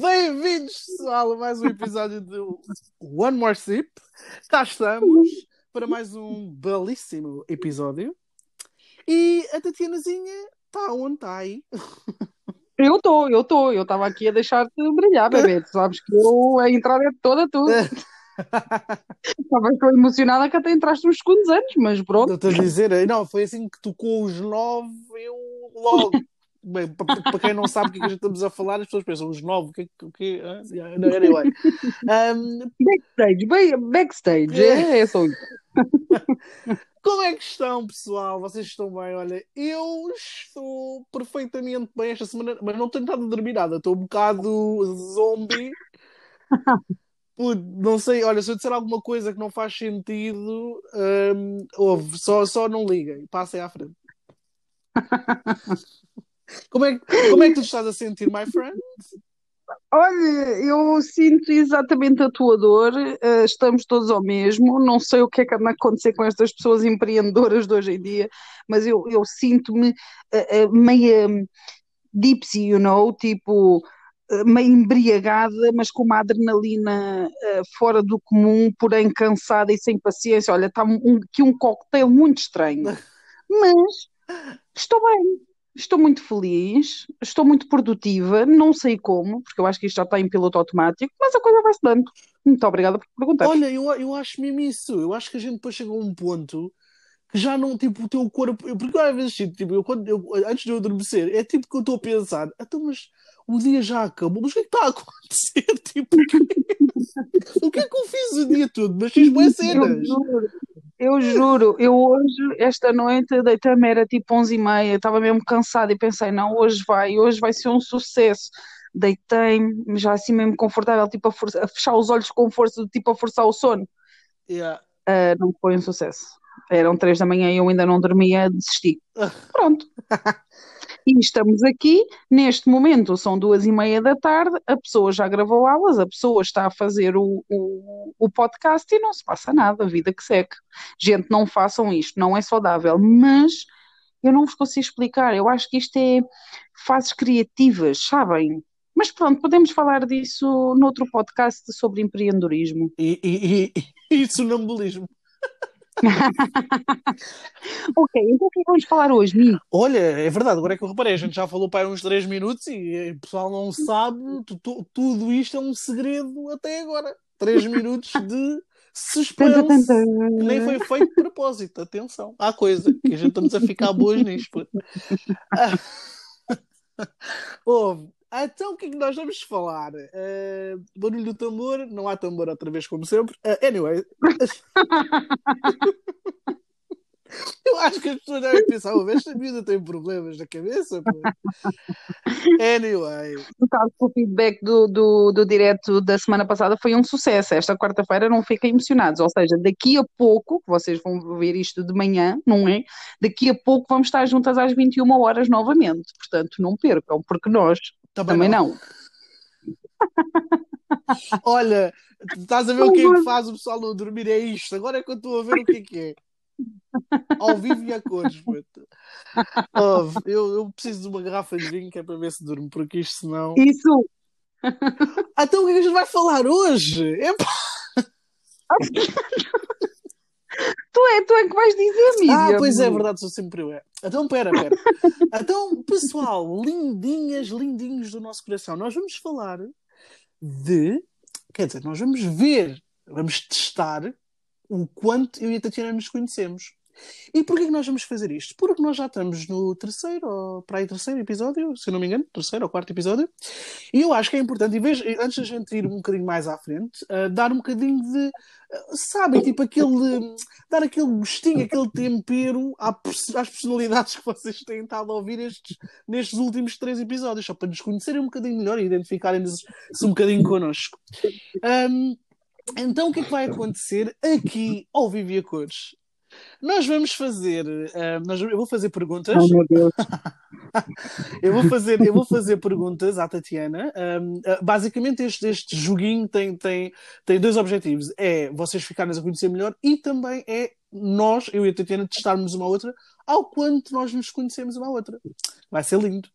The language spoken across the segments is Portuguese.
Bem-vindos, pessoal, a mais um episódio do One More Sip. Cá estamos para mais um belíssimo episódio. E a Tatianazinha está onde está aí? Eu estou, eu estou. Eu estava aqui a deixar-te brilhar, bebê. Tu sabes que eu a entrada é toda tu. Estava tão emocionada que até entraste uns segundos antes, mas pronto. Estou a dizer, não, foi assim que tocou os nove, eu logo. Bem, para quem não sabe o que, é que estamos a falar, as pessoas pensam, os nove, o que o que Não, anyway. Um... Backstage, bem, backstage, é, é só isso. Como é que estão, pessoal? Vocês estão bem? Olha, eu estou perfeitamente bem esta semana, mas não tenho nada de dormir nada. Estou um bocado zombie. não sei, olha, se eu disser alguma coisa que não faz sentido, um, ouve, só, só não liguem, passem à frente. como, é, como é que tu estás a sentir, my friend? Olha, eu sinto exatamente a tua dor, uh, estamos todos ao mesmo. Não sei o que é que anda a acontecer com estas pessoas empreendedoras de hoje em dia, mas eu, eu sinto-me uh, uh, meia dipsy, you know, tipo meio embriagada, mas com uma adrenalina fora do comum, porém cansada e sem paciência. Olha, está um, aqui um cocktail muito estranho, mas estou bem. Estou muito feliz, estou muito produtiva, não sei como, porque eu acho que isto já está em piloto automático, mas a coisa vai-se dando. Muito obrigada por perguntar. Olha, eu, eu acho mesmo isso. Eu acho que a gente depois chega a um ponto que já não, tipo, o teu corpo. Eu, porque às vezes, tipo, eu, quando, eu, antes de eu adormecer, é tipo que eu estou a pensar, então, mas o dia já acabou, mas o que é que está a acontecer? Tipo, o que é que eu fiz o dia todo? Mas fiz boas cenas. Eu juro, eu hoje, esta noite, deitei-me, era tipo 11 e meia, estava mesmo cansada e pensei, não, hoje vai, hoje vai ser um sucesso. Deitei-me, já assim mesmo confortável, tipo a, força, a, fechar os olhos com força, tipo a forçar o sono. Yeah. Uh, não foi um sucesso. Eram três da manhã e eu ainda não dormia, desisti. Pronto. E estamos aqui, neste momento são duas e meia da tarde, a pessoa já gravou aulas, a pessoa está a fazer o, o, o podcast e não se passa nada, a vida que segue. Gente, não façam isto, não é saudável, mas eu não vos consigo explicar, eu acho que isto é fases criativas, sabem? Mas pronto, podemos falar disso noutro podcast sobre empreendedorismo. E, e, e, e sonambulismo. ok, então o que é que vamos falar hoje, Mi? Olha, é verdade, agora é que eu reparei, a gente já falou para uns 3 minutos e o pessoal não sabe, tudo isto é um segredo até agora. 3 minutos de suspense que nem foi feito de propósito. Atenção, há coisa que a gente estamos a ficar boas nisto. Ouve, então, o que é que nós vamos falar? Uh, barulho do tambor, não há tambor outra vez, como sempre. Uh, anyway. Eu acho que as pessoas devem pensar, oh, esta miúda tem problemas na cabeça. Pô. Anyway. O feedback do, do, do direto da semana passada foi um sucesso. Esta quarta-feira não fiquem emocionados. Ou seja, daqui a pouco, vocês vão ver isto de manhã, não é? Daqui a pouco vamos estar juntas às 21 horas novamente. Portanto, não percam, porque nós também, também não. não. Olha, estás a ver o que é que faz o pessoal não dormir? É isto. Agora é que eu estou a ver o que é que é. Ao vivo e a cores, oh, eu, eu preciso de uma garrafa de vinho que é para ver se durmo, porque isto senão. Isso! Então o que é que a gente vai falar hoje? Epá. tu, é, tu é que vais dizer, Miriam. Ah, pois é, verdade, sou sempre eu. É. Então, pera, pera. então, pessoal, lindinhas, lindinhos do nosso coração, nós vamos falar de. Quer dizer, nós vamos ver, vamos testar o quanto eu e a Tatiana nos conhecemos. E porquê que nós vamos fazer isto? Porque nós já estamos no terceiro, para aí terceiro episódio, se não me engano, terceiro ou quarto episódio, e eu acho que é importante, em vez, antes da gente ir um bocadinho mais à frente, uh, dar um bocadinho de, uh, sabem, tipo aquele, dar aquele gostinho, aquele tempero às personalidades que vocês têm estado a ouvir estes, nestes últimos três episódios, só para nos conhecerem um bocadinho melhor e identificarem-se um bocadinho connosco. Um, então, o que é que vai acontecer aqui ao Vivi a Cores? Nós vamos fazer. Uh, nós, eu vou fazer perguntas. Oh, meu Deus. eu, vou fazer, eu vou fazer perguntas à Tatiana. Um, ah, basicamente, este, este joguinho tem, tem, tem dois objetivos: é vocês ficarem a conhecer melhor e também é nós, eu e a Tatiana, testarmos uma outra ao quanto nós nos conhecemos uma outra. Vai ser lindo.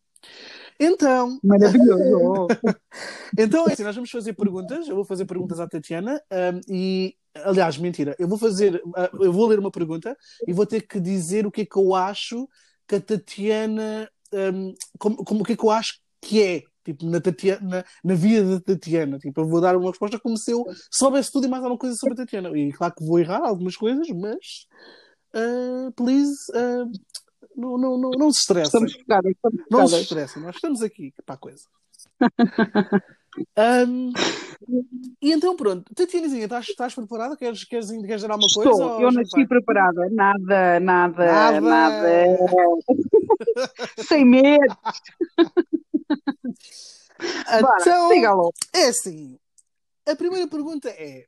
Então, Maravilhoso. então, é assim, nós vamos fazer perguntas. Eu vou fazer perguntas à Tatiana um, e, aliás, mentira, eu vou fazer, uh, eu vou ler uma pergunta e vou ter que dizer o que é que eu acho que a Tatiana, um, como, como o que é que eu acho que é, tipo, na, Tatiana, na, na vida da Tatiana. Tipo, eu vou dar uma resposta como se eu soubesse tudo e mais alguma coisa sobre a Tatiana. E claro que vou errar algumas coisas, mas, uh, please, uh, não, não, não, não se estressem. Estamos focadas, estamos Não se estressem, nós estamos aqui para a coisa. Um, e então pronto, Tatianazinha, estás, estás preparada? Queres, queres, queres dar alguma coisa? Estou, ou eu nasci vai? preparada. Nada, nada, Nada. nada. Sem medo. Bora, Então, lá. é assim. A primeira pergunta é.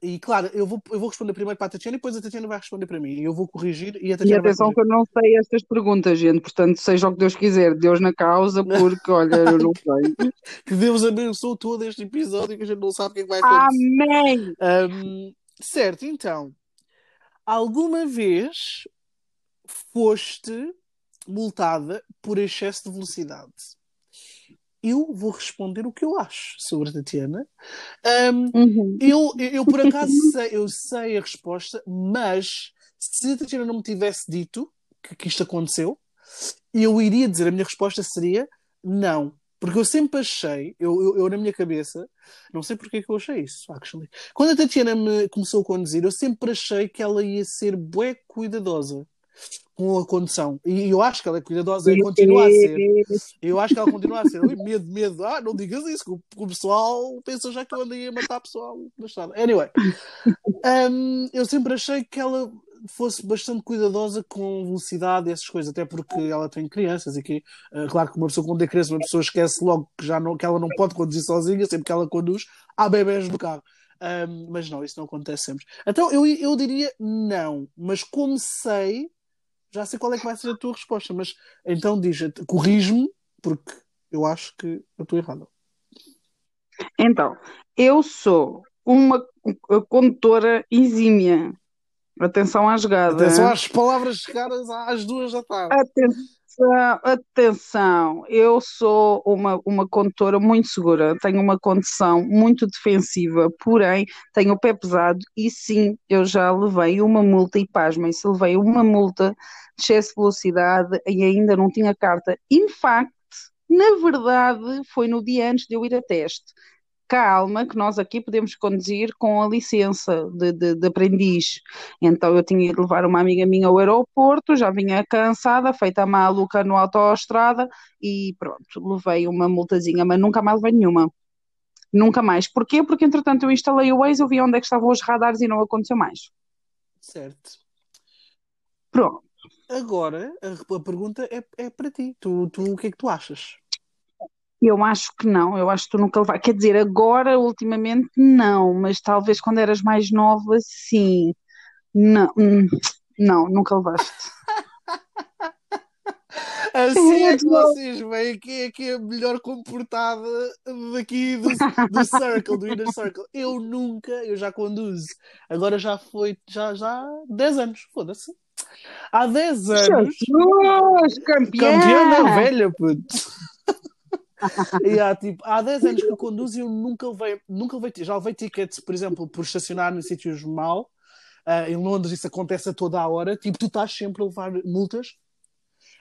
E claro, eu vou, eu vou responder primeiro para a Tatiana e depois a Tatiana vai responder para mim. E eu vou corrigir e a E Tatiana vai atenção que eu não sei estas perguntas, gente. Portanto, seja o que Deus quiser, Deus na causa, porque, olha, eu não sei. Que Deus abençoe todo este episódio que a gente não sabe o que é que vai acontecer. Amém! Um, certo, então, alguma vez foste multada por excesso de velocidade? Eu vou responder o que eu acho sobre a Tatiana. Um, Uhum. eu, eu, por acaso sei, eu sei a resposta, mas se a Tatiana não me tivesse dito que, que isto aconteceu, eu iria dizer, a minha resposta seria não. Porque eu sempre achei, eu, eu, eu na minha cabeça, não sei porque é que eu achei isso, actually. Quando a Tatiana me começou a conduzir, eu sempre achei que ela ia ser bué cuidadosa com a condução. E eu acho que ela é cuidadosa e continua a ser. Eu acho que ela continua a ser. Ui, medo, medo. Ah, não digas isso, que o, pessoal pensa já que eu andei a matar pessoal na estrada. Anyway, um, eu sempre achei que ela fosse bastante cuidadosa com velocidade e essas coisas, até porque ela tem crianças e que, uh, claro que uma pessoa quando é criança, uma pessoa esquece logo que, já não, que ela não pode conduzir sozinha, sempre que ela conduz, há bebés no carro. Um, mas não, isso não acontece sempre. Então eu, eu diria não, mas como sei, já sei qual é que vai ser a tua resposta, mas então diz, corrige-me, porque eu acho que eu estou errado. Então, eu sou uma condutora exímia. Atenção à jogada. Atenção às palavras chegadas às duas da tarde. Atenção, atenção. Eu sou uma, uma condutora muito segura, tenho uma condução muito defensiva, porém tenho o pé pesado e sim, eu já levei uma multa e pasmem, se levei uma multa de excesso de velocidade e ainda não tinha carta. In fact, na verdade, foi no dia antes de eu ir a teste. Calma, que nós aqui podemos conduzir com a licença de, de, de, aprendiz. Então eu tinha de levar uma amiga minha ao aeroporto, já vinha cansada, feita maluca no autoestrada e pronto, levei uma multazinha, mas nunca mais levei nenhuma. Nunca mais. Porquê? Porque entretanto eu instalei o Waze, eu vi onde é que estavam os radares e não aconteceu mais. Certo. Pronto. Agora, a, a pergunta é, é para ti. Tu, tu, o que é que tu achas? Eu acho que não, eu acho que tu nunca levaste. Quer dizer, agora, ultimamente, não, mas talvez quando eras mais nova, sim. Não, hum, não, nunca levaste. Assim é que vocês veem quem é que é a melhor comportada daqui do, do Circle, do Inner Circle. Eu nunca, eu já conduzo. Agora já foi, já, já há 10 anos, foda-se. Há 10 anos. Jesus, campeã! Campeã da velha, puto. E há, tipo, há 10 anos que eu conduzo e eu nunca levei, nunca levei, já levei tickets, por exemplo, por estacionar em sítios mal. Uh, em Londres isso acontece a toda a hora. Tipo, tu estás sempre a levar multas.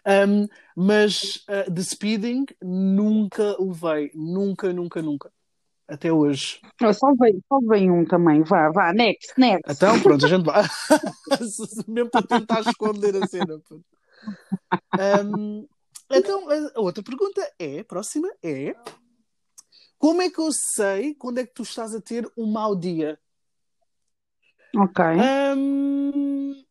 Um, mas uh, de speeding nunca levei. Nunca, nunca, nunca. Até hoje. Eu só veio, só veio um também. Vá, vá, next, next. Então, pronto, a gente vai. Mesmo para tentar esconder a cena. Um, então, a outra pergunta é, próxima é, como é que eu sei quando é que tu estás a ter um mau dia? Ok. Um,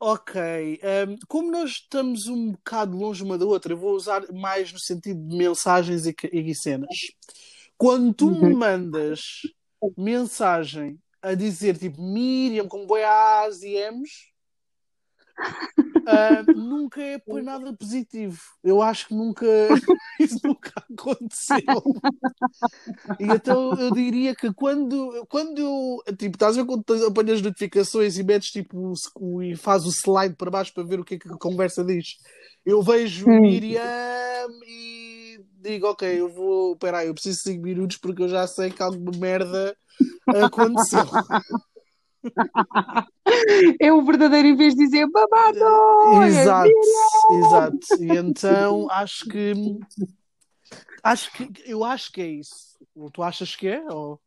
ok. Um, como nós estamos um bocado longe uma da outra, eu vou usar mais no sentido de mensagens e, e cenas. Quando tu me mandas mensagem a dizer tipo Miriam com boi A's e M's, Uh, nunca é por nada positivo. Eu acho que nunca isso nunca aconteceu. E então eu diria que quando, quando eu, tipo, estás a ver quando apanhas notificações e metes tipo e faz o slide para baixo para ver o que é que a conversa diz. Eu vejo. Miriam e digo, ok, eu vou, peraí, eu preciso de 5 minutos porque eu já sei que alguma merda aconteceu. é o verdadeiro em vez de dizer babado. Exato, exato. E então acho que acho que eu acho que é isso. Tu achas que é? Ou...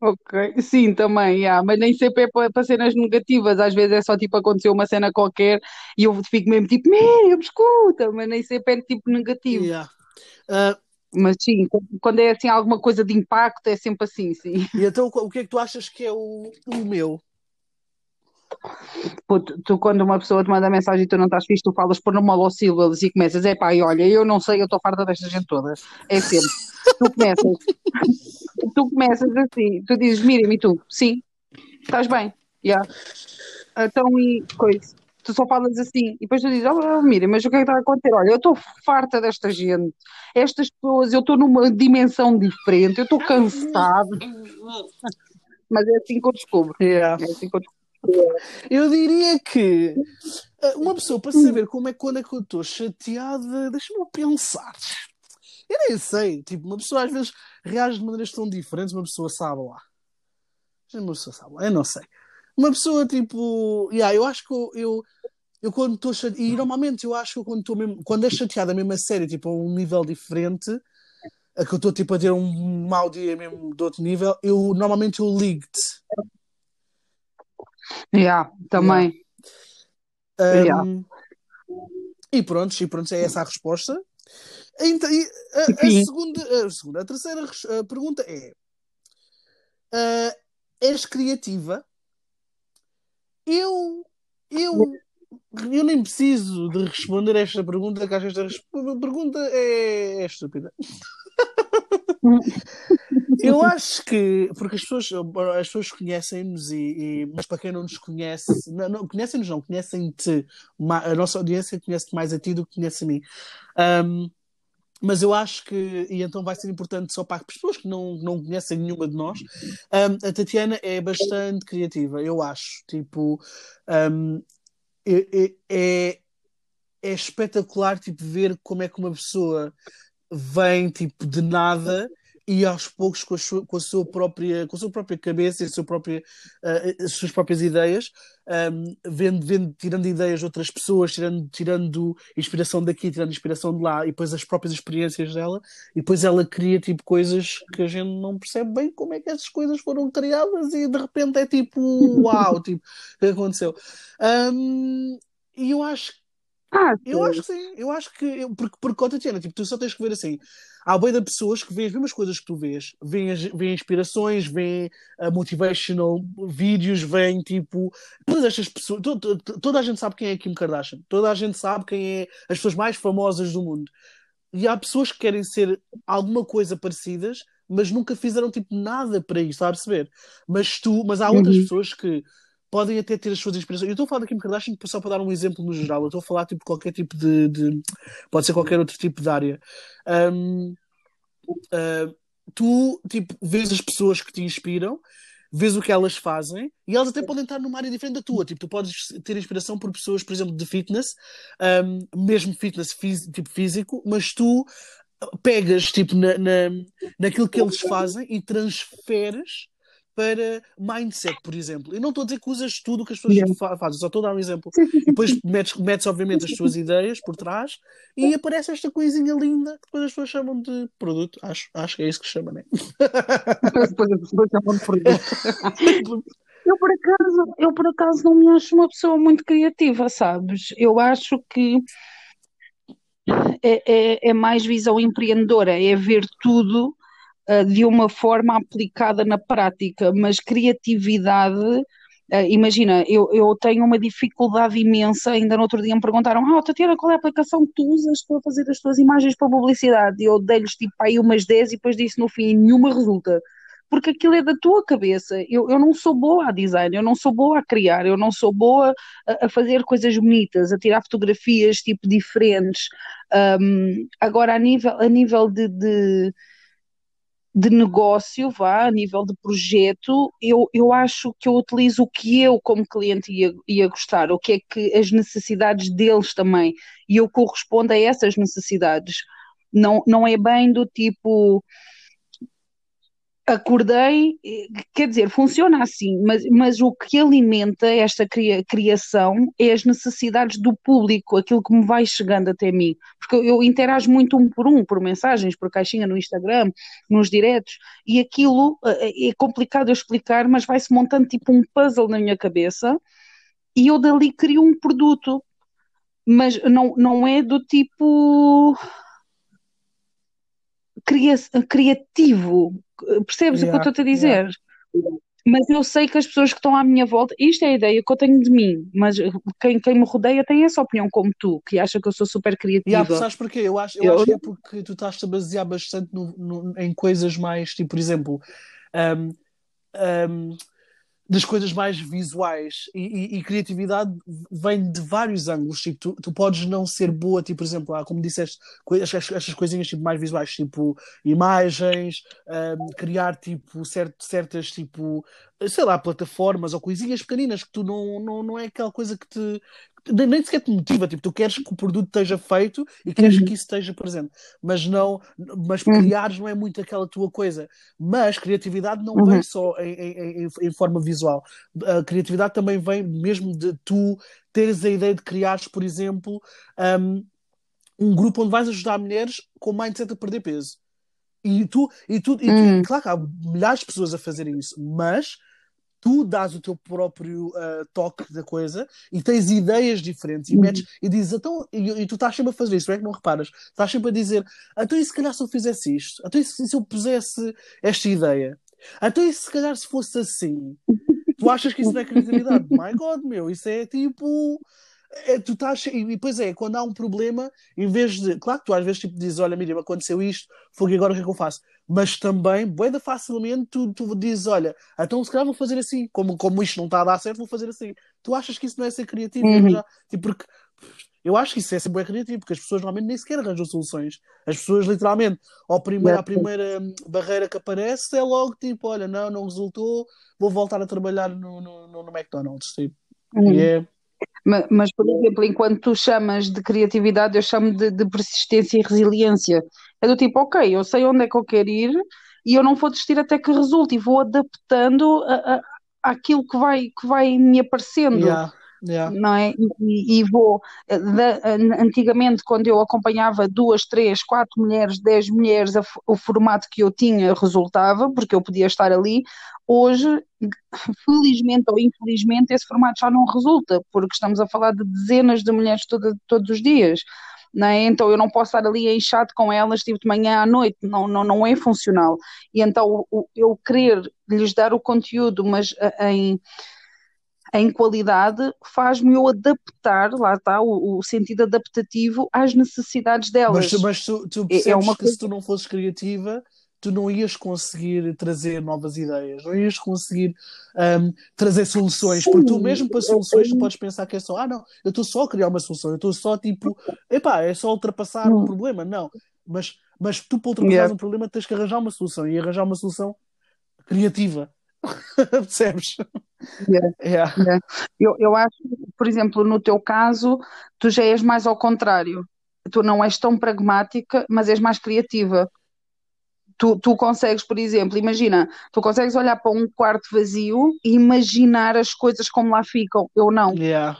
Ok, sim, também, yeah. mas nem sempre é para, para cenas negativas, às vezes é só tipo aconteceu uma cena qualquer e eu fico mesmo tipo, Miriam, escuta, mas nem sempre é tipo negativo. Yeah. Uh, mas sim, quando é assim alguma coisa de impacto, é sempre assim, sim. E então o que é que tu achas que é o, o meu? Pô, tu, quando uma pessoa te manda mensagem e tu não estás fixe, tu falas por monossílabos e começas, é pá, e olha, eu não sei, eu estou farta desta gente toda. É sempre. tu começas, tu começas assim, tu dizes, Miriam, e tu? Sim, estás bem, já. Yeah. Então, e coisa tu só falas assim, e depois tu dizes, oh, Miriam, mas o que é que está a acontecer? Olha, eu estou farta desta gente, estas pessoas, eu estou numa dimensão diferente, eu estou cansado. mas é assim que eu descubro. Yeah. É assim que eu descubro. Eu diria que eh, uma pessoa para saber como é quando é que eu estou chateada, deixa-me pensar. Eu nem sei, tipo, uma pessoa às vezes reage de maneiras tão diferentes, uma pessoa sabe lá. Uma pessoa sabe lá, eu não sei. Uma pessoa tipo, yeah, eu acho que eu, eu eu quando estou chateado, e normalmente eu acho que eu quando estou mesmo, quando é chateada mesmo a sério, tipo a um nível diferente, a que eu estou tipo a ter um mau dia mesmo de outro nível, eu normalmente eu ligo-te. Yeah, também. Yeah. Um, yeah. E pronto, e pronto, é essa a resposta. Então, a, a, segunda, a segunda, a terceira a pergunta é: uh, és criativa? Eu, eu eu nem preciso de responder esta pergunta, que acho esta pergunta é, é estúpida. eu acho que, porque as pessoas, as pessoas conhecem-nos, e, e, mas para quem não nos conhece, não, não conhecem-nos, não, conhecem-te, a nossa audiência conhece-te mais a ti do que conhece a mim. Um, mas eu acho que, e então vai ser importante só para as pessoas que não, não conhecem nenhuma de nós, um, a Tatiana é bastante criativa, eu acho. Tipo, um, é, é, é espetacular tipo, ver como é que uma pessoa vem tipo, de nada e aos poucos com a sua, com a sua própria com a sua própria cabeça e a sua própria, uh, as suas próprias ideias um, vendo, vendo, tirando ideias de outras pessoas tirando, tirando inspiração daqui tirando inspiração de lá e depois as próprias experiências dela e depois ela cria tipo coisas que a gente não percebe bem como é que essas coisas foram criadas e de repente é tipo uau tipo o que aconteceu? Um, e eu acho ah, eu acho que sim, eu acho que eu, porque, porque Tatiana, tipo, tu só tens que ver assim há bem de pessoas que veem as mesmas coisas que tu vês, veem, veem inspirações, veem uh, motivational vídeos, veem tipo. Todas estas pessoas. Toda, toda a gente sabe quem é Kim Kardashian, toda a gente sabe quem é as pessoas mais famosas do mundo. E há pessoas que querem ser alguma coisa parecidas, mas nunca fizeram tipo nada para isso, está a perceber? Mas tu, mas há outras uhum. pessoas que podem até ter as suas inspirações. Eu estou a falar da Kim Kardashian só para dar um exemplo no geral. Eu estou a falar tipo qualquer tipo de, de, pode ser qualquer outro tipo de área. Um, uh, tu tipo vês as pessoas que te inspiram, vês o que elas fazem e elas até podem estar numa área diferente da tua. Tipo, tu podes ter inspiração por pessoas, por exemplo, de fitness, um, mesmo fitness tipo físico, mas tu pegas tipo na, na, naquilo que eles fazem e transferes para mindset, por exemplo. Eu não estou a dizer que usas tudo o que as pessoas yeah. fazem, só estou a dar um exemplo. E depois metes, metes, obviamente, as tuas ideias por trás e aparece esta coisinha linda que depois as pessoas chamam de produto. Acho, acho que é isso que chama, né? depois as pessoas chamam de produto. Eu por, acaso, eu, por acaso, não me acho uma pessoa muito criativa, sabes? Eu acho que é, é, é mais visão empreendedora, é ver tudo uh, de uma forma aplicada na prática, mas criatividade. Uh, imagina, eu, eu tenho uma dificuldade imensa. Ainda no outro dia me perguntaram: Ah, Tatiana, qual é a aplicação que tu usas para fazer as tuas imagens para publicidade? E eu dei-lhes tipo aí umas 10 e depois disse no fim: nenhuma resulta. porque aquilo é da tua cabeça. Eu, eu não sou boa a design, eu não sou boa a criar, eu não sou boa a, a fazer coisas bonitas, a tirar fotografias tipo diferentes. Um, agora, a nível, a nível de, de de negócio, vá, a nível de projeto, eu, eu acho que eu utilizo o que eu, como cliente, ia, ia gostar, o que é que as necessidades deles também, e eu correspondo a essas necessidades. Não, não é bem do tipo acordei, quer dizer, funciona assim, mas, mas o que alimenta esta cria, criação é as necessidades do público, aquilo que me vai chegando até mim. Porque eu, interajo muito um por um, por mensagens, por caixinha no Instagram, nos diretos, e aquilo eh, é complicado eu explicar, mas vai-se montando tipo um puzzle na minha cabeça e eu dali crio um produto. Mas não, não é do tipo criativo, Percebes yeah, o que eu estou a dizer? Yeah. Mas eu sei que as pessoas que estão à minha volta, isto é a ideia que eu tenho de mim, mas quem, quem me rodeia tem essa opinião como tu, que acha que eu sou super criativa. Yeah, sabes porquê? Eu acho, eu, eu... acho que é porque tu estás a basear bastante no, no, em coisas mais, tipo, por exemplo, um, um, das coisas mais visuais e, e, e, criatividade vem de vários ângulos. Tipo, tu, tu podes não ser boa, tipo, por exemplo, ah, como disseste, estas, coisinhas tipo, mais visuais, tipo imagens, um, criar tipo certo, certas tipo, sei lá, plataformas ou coisinhas pequeninas que tu não, não, não é aquela coisa que te, nem sequer te motiva, tipo, tu queres que o produto esteja feito e queres uhum. que isso esteja presente, mas não, mas uhum. criares não é muito aquela tua coisa. Mas criatividade não uhum. vem só em, em, em, forma visual, a criatividade também vem mesmo de tu teres a ideia de criares, por exemplo, um, um grupo onde vais ajudar mulheres com mindset a perder peso. E tu, e tu, e tu, uhum. claro que há milhares de pessoas a fazerem isso, mas tu dás o teu próprio uh, toque da coisa e tens ideias diferentes e uhum. metes e dizes, então, e, e, tu estás sempre a fazer isso, não é que não reparas? Estás sempre a dizer, então e se calhar se eu fizesse isto? Então e se, se eu pusesse esta ideia? Então e se calhar se fosse assim? tu achas que isso não é criatividade? My God, meu, isso é tipo é, tu estás, e depois é, quando há um problema, em vez de. Claro que tu às vezes tipo, dizes: Olha, Miriam, aconteceu isto, foi agora o que é que eu faço? Mas também, boeda facilmente, tu, tu dizes: Olha, então se calhar vou fazer assim, como, como isto não está a dar certo, vou fazer assim. Tu achas que isso não é ser criativo? Uhum. Já, tipo, porque eu acho que isso é ser bem criativo, porque as pessoas normalmente nem sequer arranjam soluções. As pessoas, literalmente, ao primeiro, à primeira barreira que aparece, é logo tipo: Olha, não, não resultou, vou voltar a trabalhar no, no, no McDonald's. Tipo. Uhum. E é mas, por exemplo, enquanto tu chamas de criatividade, eu chamo de, de, persistência e resiliência. É do tipo, ok, eu sei onde é que eu quero ir e eu não vou desistir até que resulte e vou adaptando a, a, àquilo que vai, que vai me aparecendo. Yeah. Yeah. Não é? E, e vou. antigamente, quando eu acompanhava duas, três, quatro mulheres, dez mulheres, a, o formato que eu tinha resultava, porque eu podia estar ali. Hoje, felizmente ou infelizmente, esse formato já não resulta, porque estamos a falar de dezenas de mulheres todo, todos os dias. É? Então eu não posso estar ali enxado com elas tipo de manhã à noite, não, não, não é funcional. E então eu querer lhes dar o conteúdo, mas em, em qualidade, faz-me eu adaptar, lá está, o, o, sentido adaptativo às necessidades delas. Mas, mas tu, tu percebes é, é uma que coisa... se tu não fosses criativa, tu não ias conseguir trazer novas ideias, não ias conseguir um, trazer soluções, Sim, porque tu mesmo para soluções tu podes pensar que é só, ah não, eu estou só a criar uma solução, eu estou só tipo, epá, é só ultrapassar um problema, não, mas, mas tu para ultrapassar yeah. um problema tens que arranjar uma solução e arranjar uma solução criativa, percebes? Yeah. Yeah. Yeah. Eu, eu acho, por exemplo, no teu caso, tu já és mais ao contrário. Tu não és tão pragmática, mas és mais criativa. Tu, tu consegues, por exemplo, imagina, tu consegues olhar para um quarto vazio e imaginar as coisas como lá ficam. Eu não. Yeah.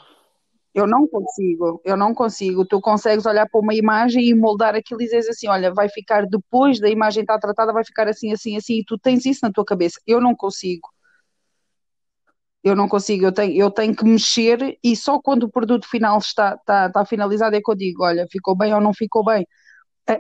Eu não consigo, eu não consigo. Tu consegues olhar para uma imagem e moldar aquilo e dizer assim: olha, vai ficar depois da imagem estar tratada, vai ficar assim, assim, assim, e tu tens isso na tua cabeça. Eu não consigo. Eu não consigo, eu tenho, eu tenho que mexer e só quando o produto final está, está, está finalizado é que eu digo: olha, ficou bem ou não ficou bem.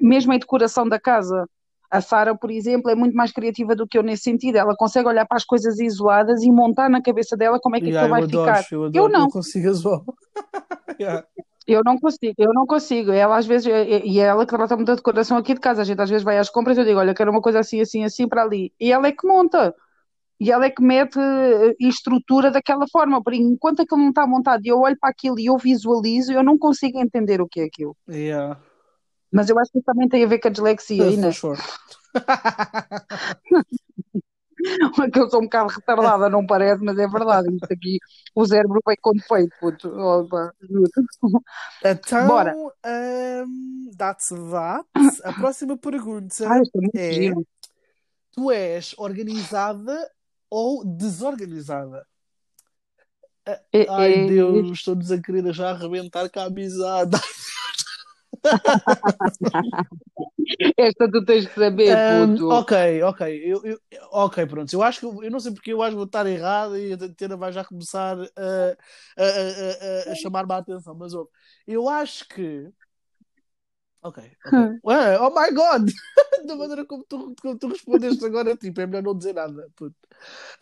Mesmo a decoração da casa, a Sara, por exemplo, é muito mais criativa do que eu nesse sentido. Ela consegue olhar para as coisas isoladas e montar na cabeça dela como é que yeah, aquilo vai adoro, ficar. Eu, adoro, eu não. Consigo as yeah. Eu não consigo, eu não consigo. Ela às vezes, e é ela que trata muita decoração aqui de casa. A gente às vezes vai às compras e eu digo, olha, quero uma coisa assim, assim, assim para ali. E ela é que monta. E ela é que mete eh, e estrutura daquela forma. Por enquanto aquilo não está montado e eu olho para aquilo e eu visualizo, eu não consigo entender o que é aquilo. Yeah, Mas eu acho que isso também tem a ver com a dislexia, for Inês. sure. Que eu sou um bocado retardada, não parece, mas é verdade. Isto aqui, o cérebro vem com defeito, puto. Opa, juro. Bora. Então, um, that's that. A próxima pergunta isto é é: giro. tu és organizada ou desorganizada? É- Ai é- Deus, estou-nos a querer já arrebentar com a amizade. Esta tu tens de saber, Um, ok, ok, eu, eu- ok, pronto. Eu acho que eu, não sei porque eu acho que vou estar errado e a Tatiana vai já começar a, a, a, a- chamar-me a atenção, mas ouve, eu acho que. Ok, ok. Ué, oh my God! Da maneira como tu, como tu respondeste agora, tipo, é melhor não dizer nada. puto.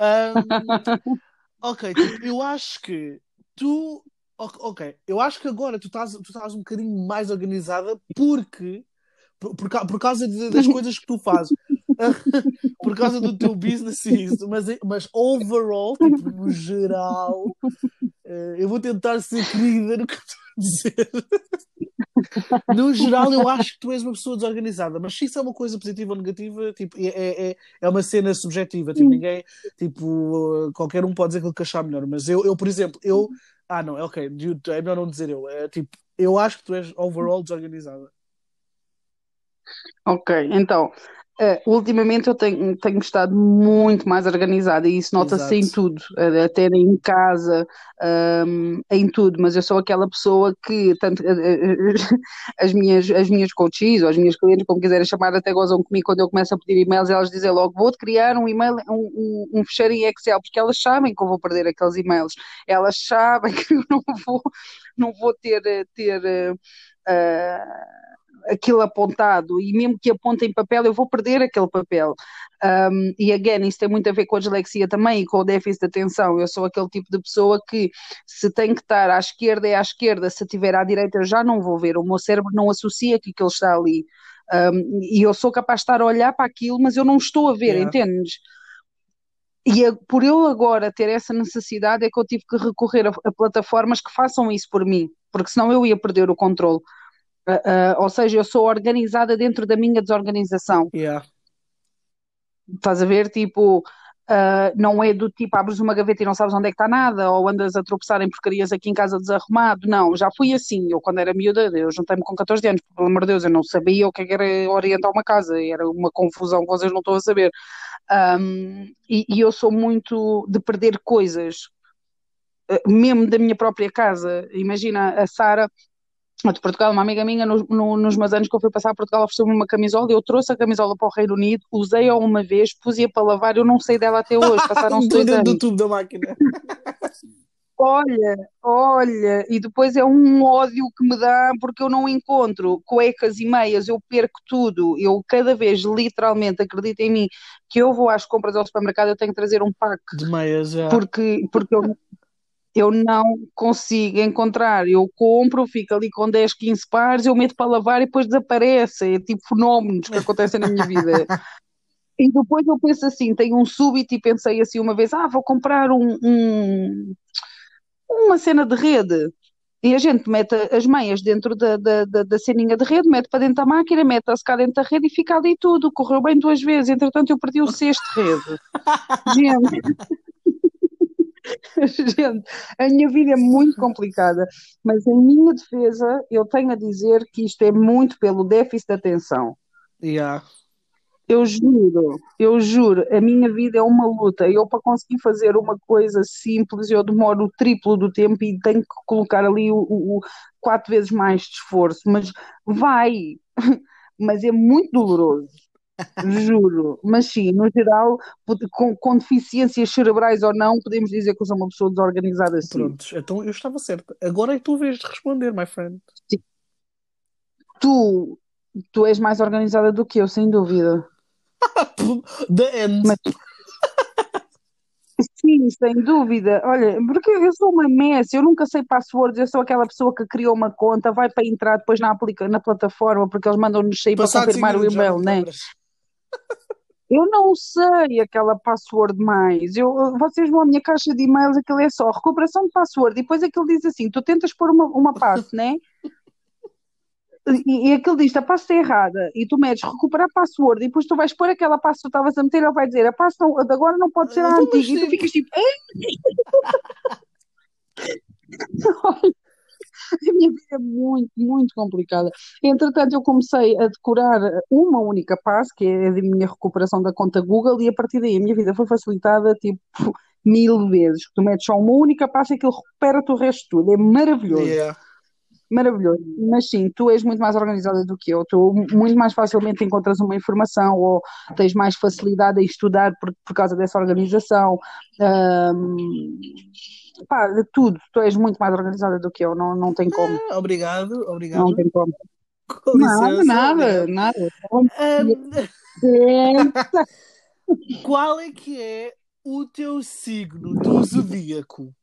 Um, ok, tipo, eu acho que tu. Ok, eu acho que agora tu estás, tu estás um bocadinho mais organizada porque. Por, por, por causa de- das coisas que tu fazes, por causa do teu business e isso, mas, mas overall, tipo, no geral, eh, eu vou tentar ser querida no que estou a dizer. No geral, eu acho que tu és uma pessoa desorganizada, mas se isso é uma coisa positiva ou negativa, tipo, é, é, é- é uma cena subjetiva, tipo, ninguém, tipo, qualquer um pode dizer aquilo que achar melhor, mas eu, eu por exemplo, eu, ah não, é ok, é melhor não dizer eu, é tipo, eu acho que tu és overall desorganizada. Ok, então, eh, ultimamente eu tenho, tenho estado muito mais organizada e isso nota-se em tudo, até em casa, ahm, em tudo, mas eu sou aquela pessoa que tanto, eh, as minhas, as minhas coaches ou as minhas clientes, como quiserem chamar, até gozam comigo quando eu começo a pedir e-mails, elas dizem logo, vou-te criar um e-mail, um, um, um fecheiro em Excel, porque elas sabem que eu vou perder aqueles e-mails, elas sabem que eu não vou, não vou ter, ter ah, aquilo apontado e mesmo que aponte em papel, eu vou perder aquele papel. Um, e again, isso tem muito a ver com a dislexia também e com o déficit de atenção. Eu sou aquele tipo de pessoa que se tem que estar à esquerda é à esquerda, se estiver à direita eu já não vou ver. O meu cérebro não associa que aquilo está ali. Um, e eu sou capaz de estar a olhar para aquilo, mas eu não estou a ver, Yeah. entendes? E a- por eu agora ter essa necessidade é que eu tive que recorrer a, a plataformas que façam isso por mim, porque senão eu ia perder o controle. Ah, ah, ou seja, eu sou organizada dentro da minha desorganização. Yeah. Estás a ver? Tipo, ah, não é do tipo abres uma gaveta e não sabes onde é que está nada, ou andas a tropeçar em porcarias aqui em casa desarrumado. Não, já fui assim. Eu, quando era miúda, eu juntei-me com 14 anos, pelo amor de Deus, eu não sabia o que é que era orientar uma casa, era uma confusão que vocês não estão a saber. Um, e, e eu sou muito de perder coisas, mesmo da minha própria casa. Imagina a Sara de Portugal, uma amiga minha, no- no- nos meus anos que eu fui passar a Portugal, ofereceu-me uma camisola. Eu trouxe a camisola para o Reino Unido, usei-a uma vez, pus-a para lavar. Eu não sei dela até hoje, passaram-se Estou dois dentro do anos. tubo da máquina. Olha, olha, e depois é um ódio que me dá porque eu não encontro cuecas e meias, eu perco tudo. Eu cada vez, literalmente, acredito em mim, que eu vou às compras ao supermercado, eu tenho que trazer um pack De meias, já. porque, porque eu, eu não consigo encontrar. Eu compro, fico ali com 10, 15 pares, eu meto para lavar e depois desaparece. É tipo fenómenos que acontecem na minha vida. E depois eu penso assim, tenho um súbito e pensei assim uma vez, ah, vou comprar um, um- uma cena de rede. E a gente mete as meias dentro da, da, da, da ceninha de rede, mete para dentro da máquina, mete a secar dentro da rede e fica ali tudo. Correu bem duas vezes. Entretanto, eu perdi o de rede. Gente, gente, a minha vida é muito complicada, mas em minha defesa, eu tenho a dizer que isto é muito pelo déficit de atenção. Yeah. Eu juro, eu juro, a minha vida é uma luta. Eu, para conseguir fazer uma coisa simples, eu demoro o triplo do tempo e tenho que colocar ali o, o- o quatro vezes mais de esforço. Mas vai, mas é muito doloroso, juro. Mas sim, no geral, com, com deficiências cerebrais ou não, podemos dizer que eu sou uma pessoa desorganizada sim. Prontos, então eu estava certa. Agora é tu vez de responder, my friend. Tu, tu és mais organizada do que eu, sem dúvida. The end. Mas- Sim, sem dúvida. Olha, porque eu sou uma mess, eu nunca sei passwords, eu sou aquela pessoa que criou uma conta, vai para entrar depois na, aplica na plataforma, porque eles mandam-nos sair para Passado confirmar cinco o e-mail, não né? Eu não sei aquela password mais. Eu, vocês vão à minha caixa de e-mails, aquilo é só recuperação de password, e depois aquilo diz assim: tu tentas pôr uma, uma passe, né? E, e aquilo diz, a passe está errada, e tu metes recuperar password, e depois tu vais pôr aquela passe que tu estavas a meter, ele vai dizer, a passe não, agora não pode ser a antiga, e tu ficas tipo, A minha vida é muito, muito complicada. Entretanto, eu comecei a decorar uma única passe, que é a minha recuperação da conta Google, e a partir daí a minha vida foi facilitada tipo mil vezes. Tu metes só uma única passe e aquilo recupera-te o resto de tudo. É maravilhoso. Yeah. Maravilhoso. Mas sim, tu és muito mais organizada do que eu. Tu muito mais facilmente encontras uma informação ou tens mais facilidade em estudar por, por causa dessa organização. Ahm, pá, de tudo. Tu és muito mais organizada do que eu. Não, não tem como. Ah, Obrigado, obrigado. Não tem como. Com Nada, licença, nada, nada. Ahm, Pensa. qual é que é o teu signo do zodíaco?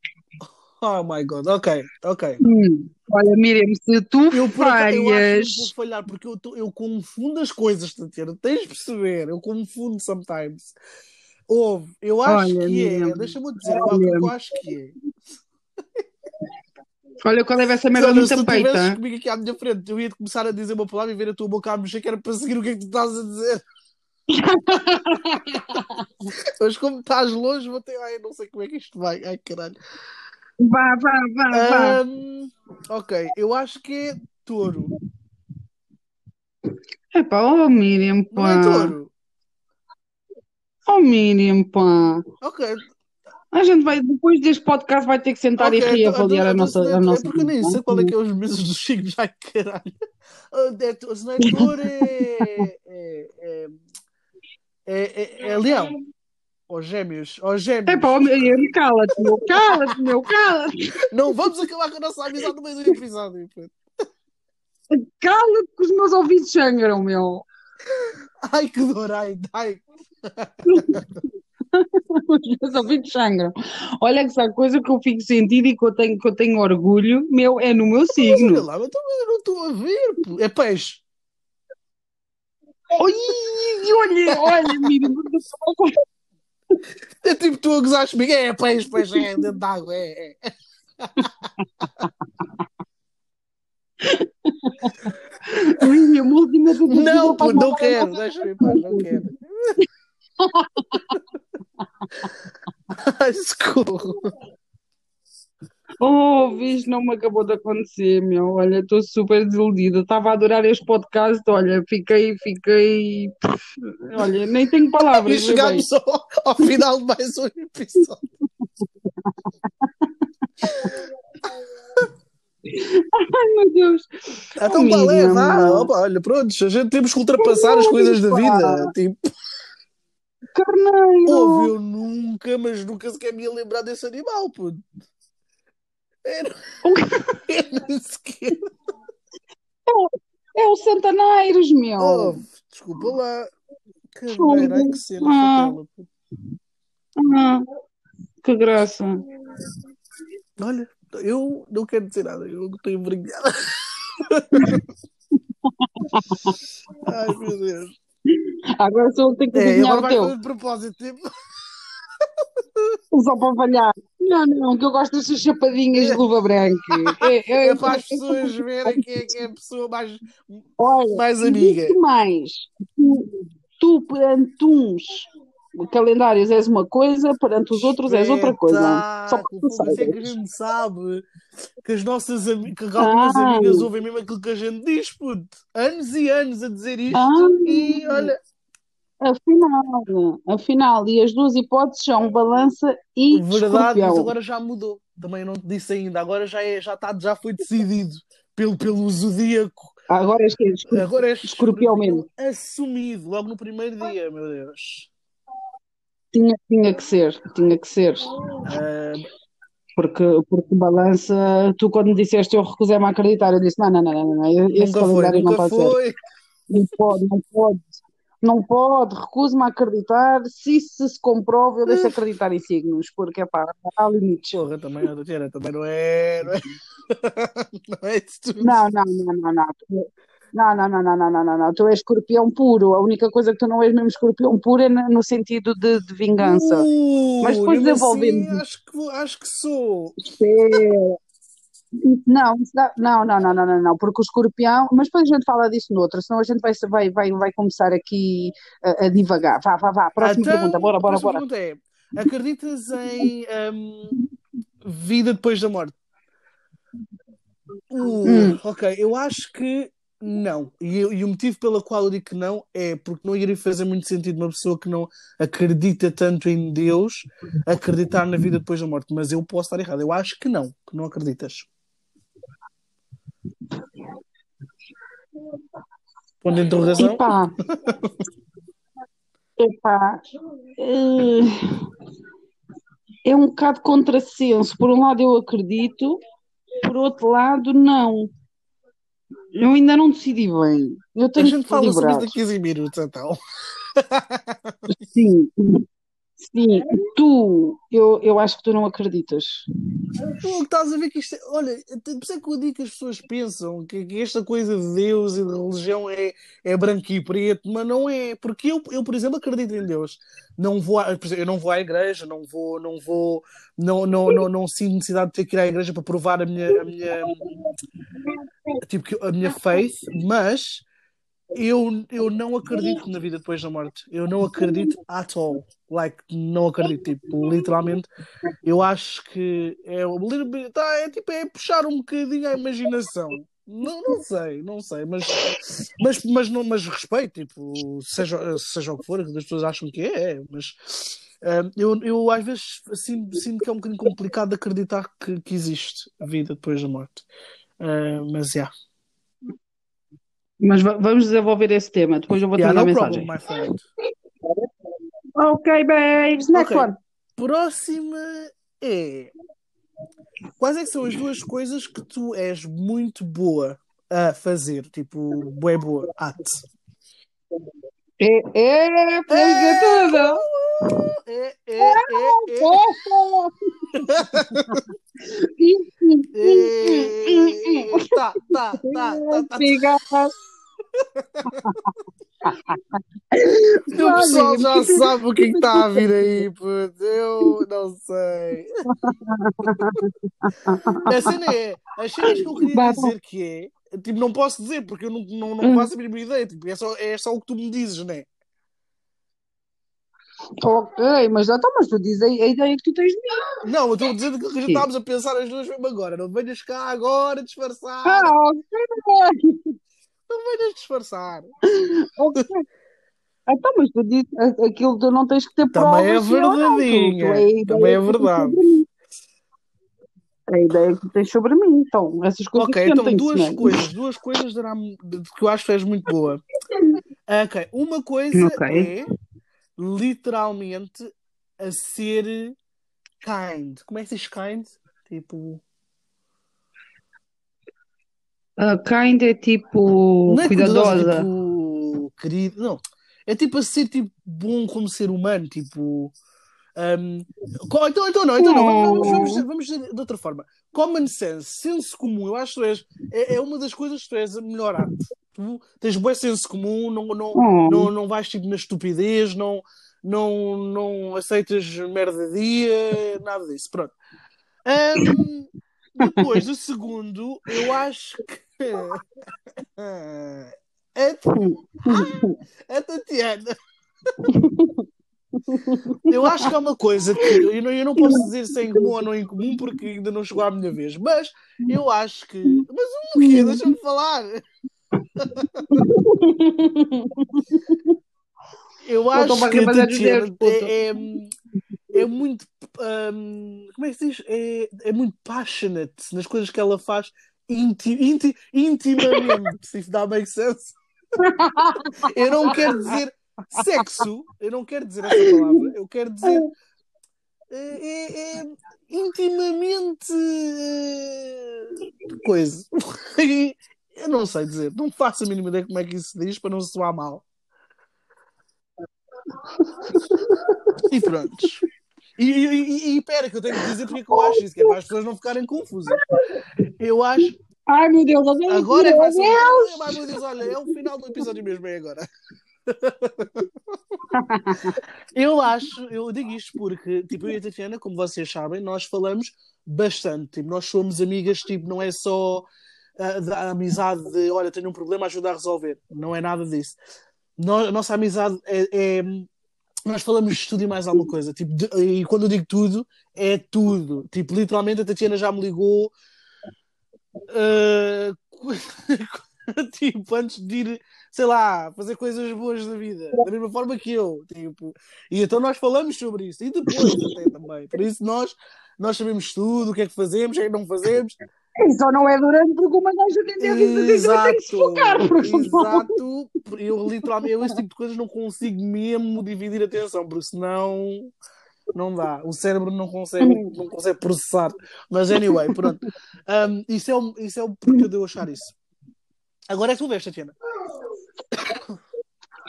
Oh my god, ok, ok. Hum, Olha, Miriam, se tu Eu, por acaso, eu acho falhas. que vou falhar porque eu, tô- eu confundo as coisas, Tatiana. Tens de perceber, eu confundo sometimes. Houve, eu acho Olha, que é, Miriam, deixa-me dizer, olha. eu acho que é. Olha qual é essa merda Olha, se muito tu comigo aqui à minha frente, eu ia começar a dizer uma palavra e ver a tua boca a mexer, que era para seguir o que é que tu estás a dizer. Mas como estás longe, vou ter. Ai, não sei como é que isto vai. Ai, caralho. Vá, vá, vá, vá. Ahm, ok, eu acho que é touro. Epá, oh Miriam, Não é pá. touro? Oh Miriam, pá. Ok, A gente vai, depois deste podcast, vai ter que sentar e ok. então- reavaliar a então- nossa, então- a é porque eu nem sei qual é que é os meses dos signos. Ai, caralho. Ah, é Se não é touro, é. É, é, é, é- é leão. Ou gêmeos. Ou gêmeos. Epá, oh Miriam, cala-te, meu, cala-te, meu, cala-te. Não vamos acabar com a nossa amizade no meio do episódio. Cala-te que os meus ouvidos sangram, meu. Ai, que dor, ai, ai. Os meus ouvidos sangram. Olha que essa coisa que eu fico sentido e que eu tenho, que eu tenho orgulho, meu, é no meu signo. lá, mas então eu não estou a ver. pô. É peixe. Oi, olha, olha, Miriam, É tipo tu a gozar comigo. É peixe, peixe, é dentro d'água. É, é. Miriam, última tentativa Não, pô, não a quero. Deixa-me em paz, não quero. Ai, socorro. Oh, viste, não me acabou de acontecer, meu. Olha, estou super desiludida. Estava a adorar este podcast. Olha, fiquei, fiquei. Olha, nem tenho E palavras, bebê. chegámos ao, ao final de mais um episódio. Ai, meu Deus. Então, Oh, é? Miriam, Vá, olha, pronto, a gente temos que ultrapassar as coisas da vida. Tipo, Carneiro. ouve, eu nunca, mas nunca sequer me ia lembrar desse animal, puto. Era, sequer. É o Santaneiros, meu. Ouve, desculpa lá. Carneiro, ai que cena Ah. Ah, que graça. Olha, eu não quero dizer nada, eu estou envergonhada. Ai, meu Deus. Agora que tenho que É, adivinhar o teu. de propósito, tipo. Só para falhar. Não, não, que eu gosto dessas chapadinhas de luva branca. É, é, É para as pessoas verem quem é que é a pessoa mais, Olha, mais e amiga. digo-te mais. Tu, tu perante uns calendários és uma coisa, perante os outros és outra coisa. Só para tu é que a gente sabe que as nossas que algumas amigas ouvem mesmo aquilo que a gente diz, puto. Anos e anos a dizer isto Ah. e olha, Afinal, afinal, e as duas hipóteses são balança e verdade, mas escorpião. agora já mudou. Também não te disse ainda, agora já, é, já, tá, já foi decidido pelo, pelo zodíaco. Agora que és escorpião. Agora é Escorpião mesmo. assumido logo no primeiro dia, meu Deus. Tinha, tinha que ser, tinha que ser. Ah, Porque, porque balança, tu quando me disseste eu recusei-me a acreditar, eu disse: não, não, não, não, não, esse nunca foi, calendário não nunca pode ser. foi. Não pode, não pode. Não pode, recuso-me a acreditar. Se isso se comprova, eu deixo de acreditar em signos, porque pá, há limites. Porra, também, Tatiana, também não é. Não é, não é isso tudo. Não, não, não, não, não. Não, não, não, não, não, não, não, não. Tu és escorpião puro. A única coisa que tu não és mesmo escorpião puro é no sentido de, de vingança. Mas Uh, depois mesmo assim, acho que, acho que sou. Espera. Não, não, não, não, não, não, não, porque o escorpião, mas depois a gente fala disso noutro, senão a gente vai, vai, vai, vai começar aqui a, a divagar. Vá, vá, vá, próxima Então, pergunta, bora, a bora, próxima bora. pergunta é: acreditas em hum, vida depois da morte? Uh, Hum. ok, eu acho que não. E, e o motivo pelo qual eu digo que não é porque não iria fazer muito sentido uma pessoa que não acredita tanto em Deus acreditar na vida depois da morte. Mas eu posso estar errado. Eu acho que não, que não acreditas. Ponto de interrogação. Epá, epá, eh, é um bocado contrassenso. Por um lado eu acredito, por outro lado não. Eu ainda não decidi bem. Eu A tenho gente que fala sobre isso daqui a 15 minutos, então. Sim, sim. Tu, eu, eu acho que tu não acreditas. Tu estás a ver que isto é. Olha, por isso é que eu digo que as pessoas pensam que, que esta coisa de Deus e de religião é, é branco e preto, mas não é. Porque eu, eu, por exemplo, acredito em Deus. Não vou, exemplo, eu não vou à igreja, não vou, não vou, não, não, não, não sinto necessidade de ter que ir à igreja para provar a minha, a minha, tipo, a minha faith, mas eu, eu não acredito na vida depois da morte. Eu não acredito at all. Like, não acredito. Tipo, literalmente, eu acho que é tá, é tipo, é puxar um bocadinho a imaginação. Não, não sei, não sei, mas, mas, mas, não, mas respeito, tipo, seja, seja o que for, as pessoas acham que é, é, mas ah, eu, eu às vezes assim, sinto que é um bocadinho complicado de acreditar que, que existe vida depois da morte. Ah, mas, yeah. Mas va- vamos desenvolver esse tema. Depois eu vou te Yeah, mandar no mensagem. problem. Ok, babes. Next Ok. one. Próxima é. Quais é que são as duas coisas que tu és muito boa a fazer? Tipo, bué boa, at. É, é, podemos ver tudo. É, é, é, é. É, Tá, tá, tá, tá, tá. Siga. O pessoal já sabe o que é está a vir aí, puto. Eu não sei. A cena é, as cenas que eu queria dizer que é, tipo, não posso dizer porque eu não, não, não Hum. faço a mínima ideia. Tipo, é só, é só o que tu me dizes, né? Ok, mas então, mas tu dizes a, a ideia que tu tens de mim. Não, eu estou dizer que já estávamos a pensar as duas mesmo agora. Não venhas cá agora disfarçar. Ah, ok. Não venhas disfarçar. ok. Então, mas tu dizes aquilo tu não tens que ter Também é provas, verdadeinha. é a ideia Também é verdade. É a ideia que tu tens sobre mim. Então, essas coisas Ok, então duas coisas, duas coisas que eu acho que és muito boa. Ok, uma coisa Ok. é literalmente a ser kind. Como é que diz kind? Tipo, A kind é tipo não é cuidadosa, cuidadosa. tipo, querido, não. É tipo a ser tipo bom como ser humano, tipo. co- então, então não, então não, vamos, vamos, vamos dizer de outra forma. Common sense, senso comum, eu acho que tu és, é, é uma das coisas que tu és a melhor arte. Tu tens bom senso comum, não, não, Oh. não, não vais tipo na estupidez, não, não, não aceitas merda dia, nada disso. Pronto. Hum, depois, o segundo, eu acho que a, a Tatiana. Eu acho que é uma coisa que eu não, eu não posso dizer se é em comum ou não em comum porque ainda não chegou à minha vez, mas eu acho que. Mas o quê? Deixa-me falar. Eu acho que Tatiana puto. é, é, é muito. hum, como é que se diz? É, é muito passionate nas coisas que ela faz inti, inti, intimamente, se isso dá make sense. Eu não quero dizer sexo, eu não quero dizer essa palavra, eu quero dizer é, é- é intimamente é, coisa. Eu não sei dizer, não faço a mínima ideia como é que isso se diz para não soar mal. E pronto. E, e, e, pera, que eu tenho que dizer porque é que eu acho isso, que é para as pessoas não ficarem confusas. Eu acho. Ai meu Deus, agora, Agora é que vai ser. Deus! Ai, meu Deus, olha, é o final do episódio mesmo, é agora. eu acho, eu digo isto porque, tipo, eu e a Tatiana, como vocês sabem, nós falamos bastante. Tipo, nós somos amigas, tipo, não é só da amizade de, olha, tenho um problema, ajuda a resolver. Não é nada disso. Nós- nossa amizade é, é- Nós falamos de tudo e mais alguma coisa. Tipo, de- e quando eu digo tudo, é tudo. Tipo, literalmente a Tatiana já me ligou. ah, tipo, antes de ir, sei lá, fazer coisas boas da vida, da mesma forma que eu, tipo, e então nós falamos sobre isso, e depois até também, por isso nós, nós sabemos tudo, o que é que fazemos, o que é que não fazemos, só não é durante porque uma gaja tem dizer que tem que se focar. exato, eu literalmente, eu esse tipo de coisas não consigo mesmo dividir a atenção, porque senão não dá, o cérebro não consegue, não consegue processar, mas anyway, pronto, Um, isso, é o, isso é o porquê de eu achar isso. Agora é tu vês, Tatiana.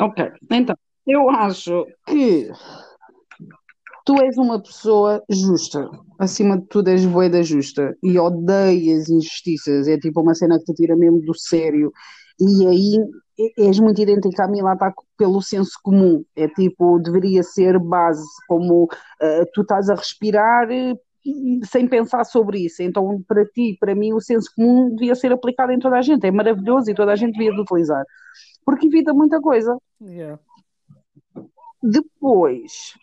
Ok, então, eu acho que tu és uma pessoa justa. Acima de tudo, és boeda justa e odeias injustiças. É tipo uma cena que te tira mesmo do sério. E aí és muito idêntica a mim, lá está pelo senso comum. É tipo, deveria ser base, como eh, tu estás a respirar eh, sem pensar sobre isso. Então, para ti, para mim, o senso comum devia ser aplicado em toda a gente. É maravilhoso e toda a gente devia de utilizar. Porque evita muita coisa. Yeah. Depois,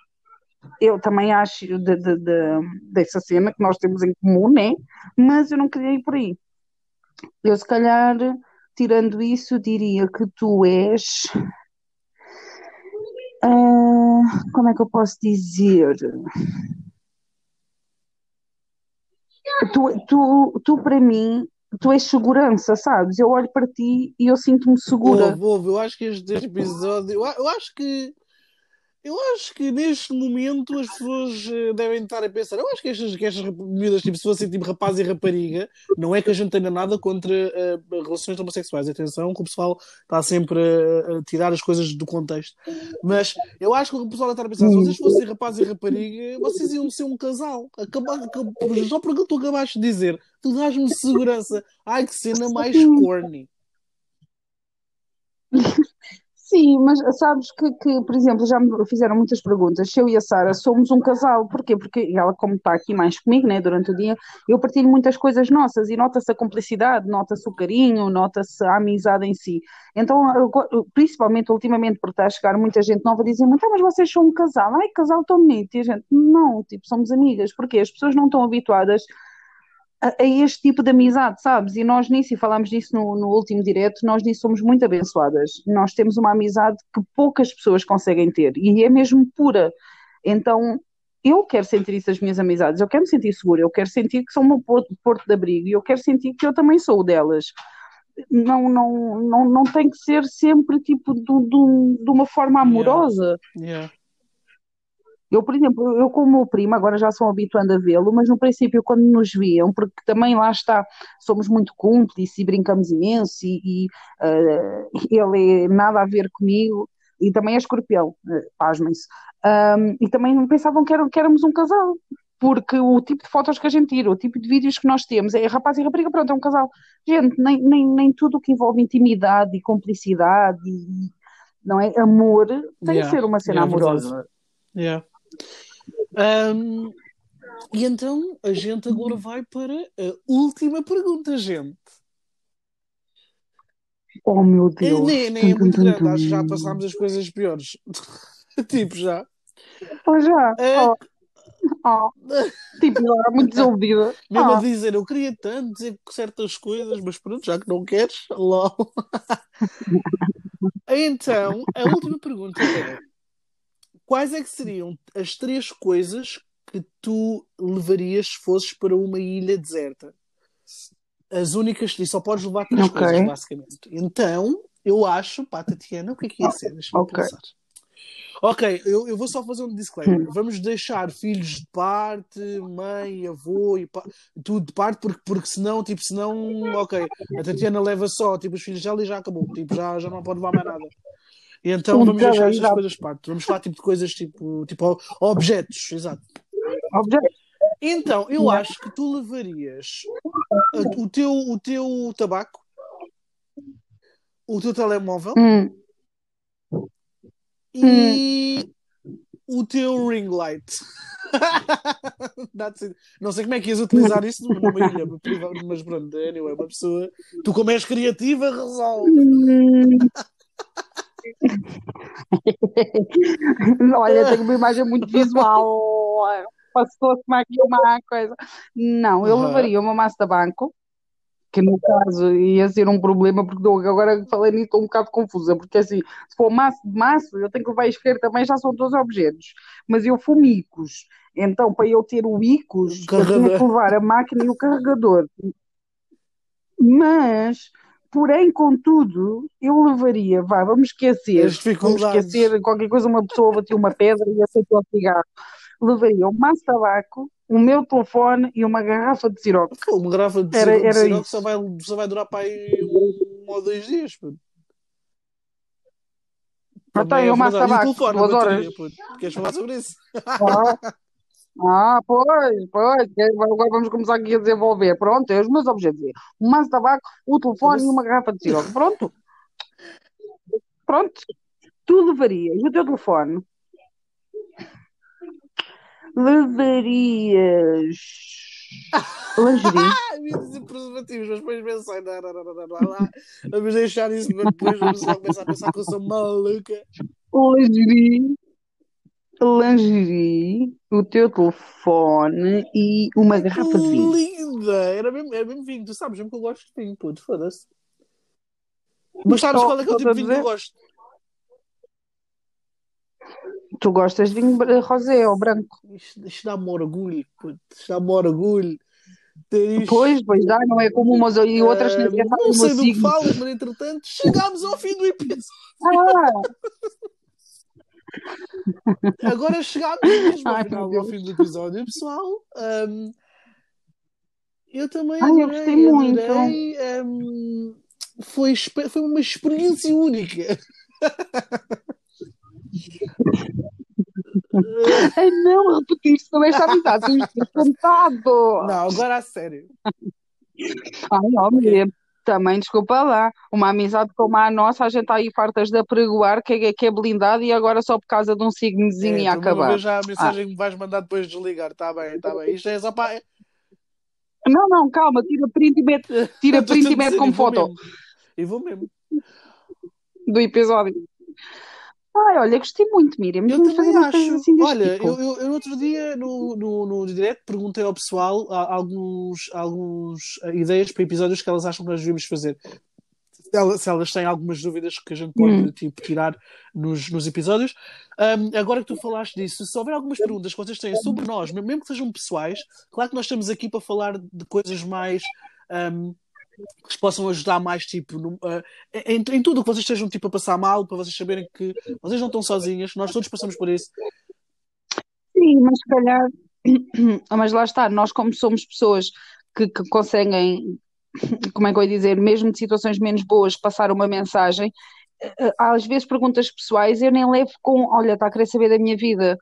eu também acho de, de- de- dessa cena que nós temos em comum, né? Mas eu não queria ir por aí. Eu, se calhar, tirando isso, diria que tu és. ah, como é que eu posso dizer? Tu, tu, tu, para mim, tu és segurança, sabes? Eu olho para ti e eu sinto-me segura. Ouve, ouve, eu acho que este, episódio, eu acho que eu acho que neste momento as pessoas eh, devem estar a pensar, eu acho que estas, que estas miúdas, tipo, se fossem tipo rapaz e rapariga, não é que a gente tenha nada contra eh, relações homossexuais, atenção, que o pessoal está sempre a, a tirar as coisas do contexto, mas eu acho que o pessoal está a pensar, se vocês fossem rapaz e rapariga, vocês iam ser um casal, Acaba- acaba- só porque tu acabaste de dizer, tu dás-me segurança, ai que cena mais corny. Sim, mas sabes que, que, por exemplo, já me fizeram muitas perguntas. Se eu e a Sara somos um casal, porquê? Porque ela, como está aqui mais comigo, né, durante o dia, eu partilho muitas coisas nossas e nota-se a cumplicidade, nota-se o carinho, nota-se a amizade em si. Então, principalmente ultimamente, porque está a chegar muita gente nova, dizem muito, ah, mas vocês são um casal, ai, casal tão bonito. E a gente, não, tipo, somos amigas, porque as pessoas não estão habituadas a, a este tipo de amizade, sabes? E nós nisso, e falámos disso no, no último direto, nós nisso somos muito abençoadas. Nós temos uma amizade que poucas pessoas conseguem ter e é mesmo pura. Então, eu quero sentir isso das minhas amizades, eu quero me sentir segura, eu quero sentir que são o meu porto, de abrigo e eu quero sentir que eu também sou o delas. Não, não, não, não tem que ser sempre tipo de, de, de uma forma amorosa. Yeah. Eu, por exemplo, eu com o meu primo, agora já sou habituando a vê-lo, mas no princípio, quando nos viam, porque também lá está, somos muito cúmplices e brincamos imenso, e, e, eh, ele é nada a ver comigo, e também é escorpião, uh, pasmem-se. Um, e também pensavam que, eram, que éramos um casal, porque o tipo de fotos que a gente tira, o tipo de vídeos que nós temos, é rapaz e rapariga, pronto, é um casal. Gente, nem, nem, nem tudo o que envolve intimidade e cumplicidade e não é amor tem Yeah. que ser uma cena Yeah, é amorosa. Yeah. Um, e então a gente agora vai para a última pergunta, gente. Oh meu É, Deus. nem, nem é muito grande, acho que já passámos as coisas piores. tipo, já. Oh, já. É. Oh, oh. Tipo, eu era muito desiludida. Mesmo a Oh. dizer, eu queria tanto dizer certas coisas, mas pronto, já que não queres, lol. Então, a última pergunta é: quais é que seriam as três coisas que tu levarias se fosses para uma ilha deserta? As únicas, e só podes levar três Ok. coisas, basicamente. Então, eu acho, pá, Tatiana, o que é que ia ser? Deixa-me Ok. pensar. Ok, eu, eu vou só fazer um disclaimer. Vamos deixar filhos de parte, mãe, avô e pa... tudo de parte, porque, porque senão, tipo, senão, ok, a Tatiana leva só, tipo, os filhos dela e já acabou, tipo, já, já não pode levar mais nada. E então Um vamos deixar estas exato. coisas de parte. Vamos falar tipo de coisas tipo, tipo objetos, exato. Objeto. Então, eu acho que tu levarias o teu, o teu tabaco, o teu telemóvel Hum. e o teu ring light. Não sei como é que ias utilizar isso numa ilha mas pronto, anyway, uma pessoa. Tu, como és criativa, resolve. Olha, tenho uma imagem muito visual. Passou-se-me aqui uma coisa. Não, eu levaria uma massa de banco, que no caso ia ser um problema, porque agora falei nisso estou um bocado confusa, porque assim, se for maço de maço, eu tenho que levar isqueiro também, já são todos objetos. Mas eu fumo Icos, então para eu ter o Icos, eu tinha que levar a máquina e o carregador. Mas, porém, contudo, eu levaria, vá, vamos esquecer, vamos esquecer qualquer coisa, uma pessoa bateu uma pedra e aceitou o cigarro. Levaria um maço de tabaco, o meu telefone e uma garrafa de sirope. Pô, uma garrafa de Era- de isso. só vai, só vai durar para aí um, ou dois dias. Pô. E é o maço de tabaco, duas horas. Queres falar sobre isso? Ah, ah, pois, pois, que agora vamos começar aqui a desenvolver. Pronto, é os meus objetivos. Um maço de tabaco, o telefone e uma garrafa de sirope. Pronto. Pronto. Tu levarias o teu telefone. Levarias lingerie. Dizer preservativos, mas depois pensei, não, não, não, não, não. Vamos deixar isso, mas depois vamos começar a pensar que eu sou maluca. lingerie, lingerie, o teu telefone e uma garrafa de vinho. Linda! Era mesmo, era mesmo vinho, tu sabes mesmo que eu gosto de vinho, puto, foda-se. Mas sabes qual é que é tipo de vinho que eu gosto? Tu gostas de vinho rosé ou branco? Isto, isto dá-me orgulho, puto, isto dá-me orgulho. Ter isto. Pois, pois dá, não é como umas e outras sabem não sei do que falas, mas entretanto chegámos ao fim do episódio. Ah, Agora chegámos mesmo ao final fim do episódio, pessoal. Ahm, eu também Ai, eu adorei, gostei muito. adorei. ahm, foi, foi uma experiência única. Ai, não repetiste com esta amizade, ter contado. Não, agora a sério. Ai, homem, também desculpa lá. Uma amizade como a nossa, a gente está aí fartas de apregoar que é, que é blindado e agora só por causa de um signozinho É, ia acabar. já a mensagem que me vais mandar depois de desligar. Está bem, está bem. Isto é só para. Não, não, calma, tira print e mete, tira print e mete como foto mesmo. E vou mesmo. do episódio. Ai, olha, gostei muito, Miriam. Eu Vamos também acho. assim Olha, tipo. eu, eu, eu outro dia no, no, no direct perguntei ao pessoal a- alguns, alguns eh, ideias para episódios que elas acham que nós devíamos fazer. Se elas, se elas têm algumas dúvidas que a gente pode Hum. tipo, tirar nos, nos episódios. Ahm, agora que tu falaste disso, se houver algumas perguntas que vocês têm sobre nós, mesmo que sejam pessoais, claro que nós estamos aqui para falar de coisas mais. ahm, que vos possam ajudar mais, tipo, ah, em, em tudo o que vocês estejam tipo, a passar mal, para vocês saberem que vocês não estão sozinhas, nós todos passamos por isso. Sim, mas se calhar, mas lá está, nós como somos pessoas que, que conseguem, como é que eu ia dizer, mesmo de situações menos boas, passar uma mensagem, eh, às vezes perguntas pessoais eu nem levo com, olha, está a querer saber da minha vida.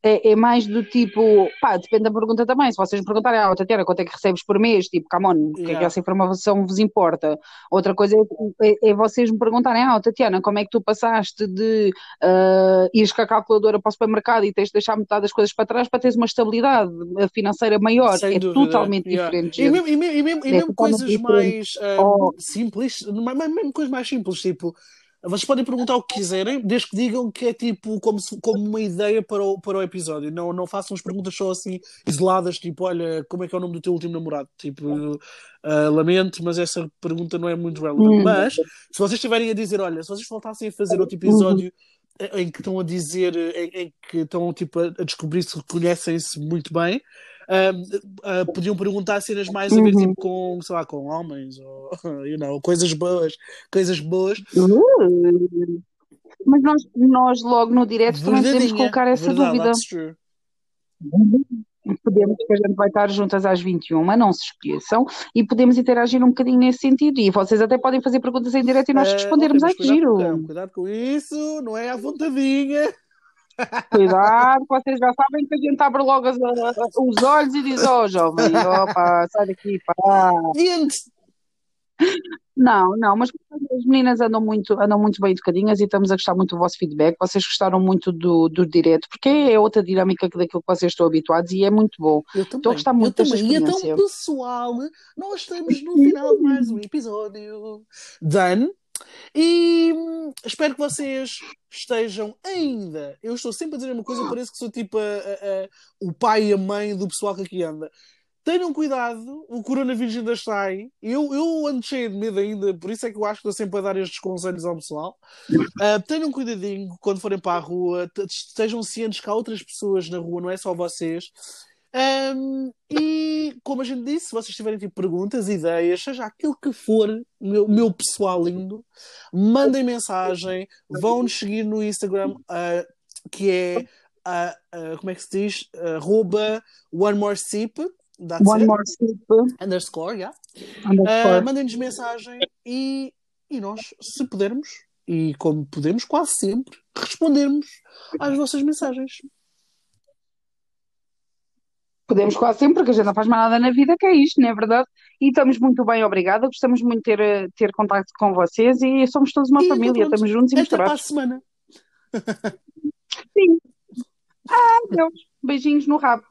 É, é mais do tipo, pá, depende da pergunta também. Se vocês me perguntarem, ah, Tatiana, quanto é que recebes por mês? Tipo, come on, o que é que Yeah. essa informação vos importa? Outra coisa é, é- é vocês me perguntarem, ah, Tatiana, como é que tu passaste de ah, ires com a calculadora para o supermercado e tens de deixar metade das coisas para trás para teres uma estabilidade financeira maior? Sem é dúvida. totalmente Yeah. diferente, E gente. mesmo, e mesmo, e mesmo, e É mesmo coisas mais ah, Oh. simples, mesmo coisas mais simples, tipo, vocês podem perguntar o que quiserem, desde que digam que é tipo como, se- como uma ideia para o, para o episódio. Não, não façam as perguntas só assim isoladas, tipo, olha, como é que é o nome do teu último namorado? Tipo, ah, lamento, mas essa pergunta não é muito relevante. Hum. Mas, se vocês estiverem a dizer, olha, se vocês voltassem a fazer outro episódio em em que estão a dizer, em, em que estão tipo, a, a descobrir se reconhecem-se muito bem, ah, podiam perguntar cenas mais a ver Uhum. tipo, com, sei lá, com homens, ou you know, coisas boas, coisas boas. Uh. Mas nós, nós logo no direto também podemos colocar essa verdade, dúvida. that's true. Podemos, que a gente vai estar juntas às 21, não se esqueçam, e podemos interagir um bocadinho nesse sentido. E vocês até podem fazer perguntas em direto e nós Ah, respondermos. que cuidado, giro! com- cuidado com isso, não é à vontadinha. Cuidado, vocês já sabem que a gente abre logo os olhos e diz: Oh, jovem, opa, sai daqui, pá. E antes, Não, não, mas as meninas andam muito, andam muito bem educadinhas e estamos a gostar muito do vosso feedback. Vocês gostaram muito do, do direto, porque é outra dinâmica daquilo que vocês estão habituados e é muito bom. eu Estou a também, gostar muito desta também. E então, pessoal, nós estamos no final de mais um episódio. Done. E hum, espero que vocês estejam ainda. Eu estou sempre a dizer uma coisa, parece que sou tipo a- a- a- o pai e a mãe do pessoal que aqui anda. Tenham cuidado, o coronavírus ainda está aí. Eu, eu ando cheio de medo ainda, por isso é que eu acho que estou sempre a dar estes conselhos ao pessoal. Ah, tenham cuidadinho quando forem para a rua, te- estejam cientes que há outras pessoas na rua, não é só vocês. Ahm, e como a gente disse, se vocês tiverem tipo, perguntas, ideias, seja aquilo que for, meu, meu pessoal lindo, mandem mensagem, vão-nos seguir no Instagram, ah, que é ah, ah, como é que se diz? Arroba one more sip, that's One it, more sip, underscore, yeah. Ah, underscore. mandem-nos mensagem e, e nós, se pudermos, e como podemos, quase sempre, respondermos às vossas mensagens. Podemos quase sempre, porque a gente não faz mais nada na vida que é isto, não é verdade? E estamos muito bem, obrigada. Gostamos muito de ter, eh, ter contato com vocês e somos todos uma E família, pronto, estamos juntos e até para a misturados. semana. Sim. Adeus. Beijinhos no rabo.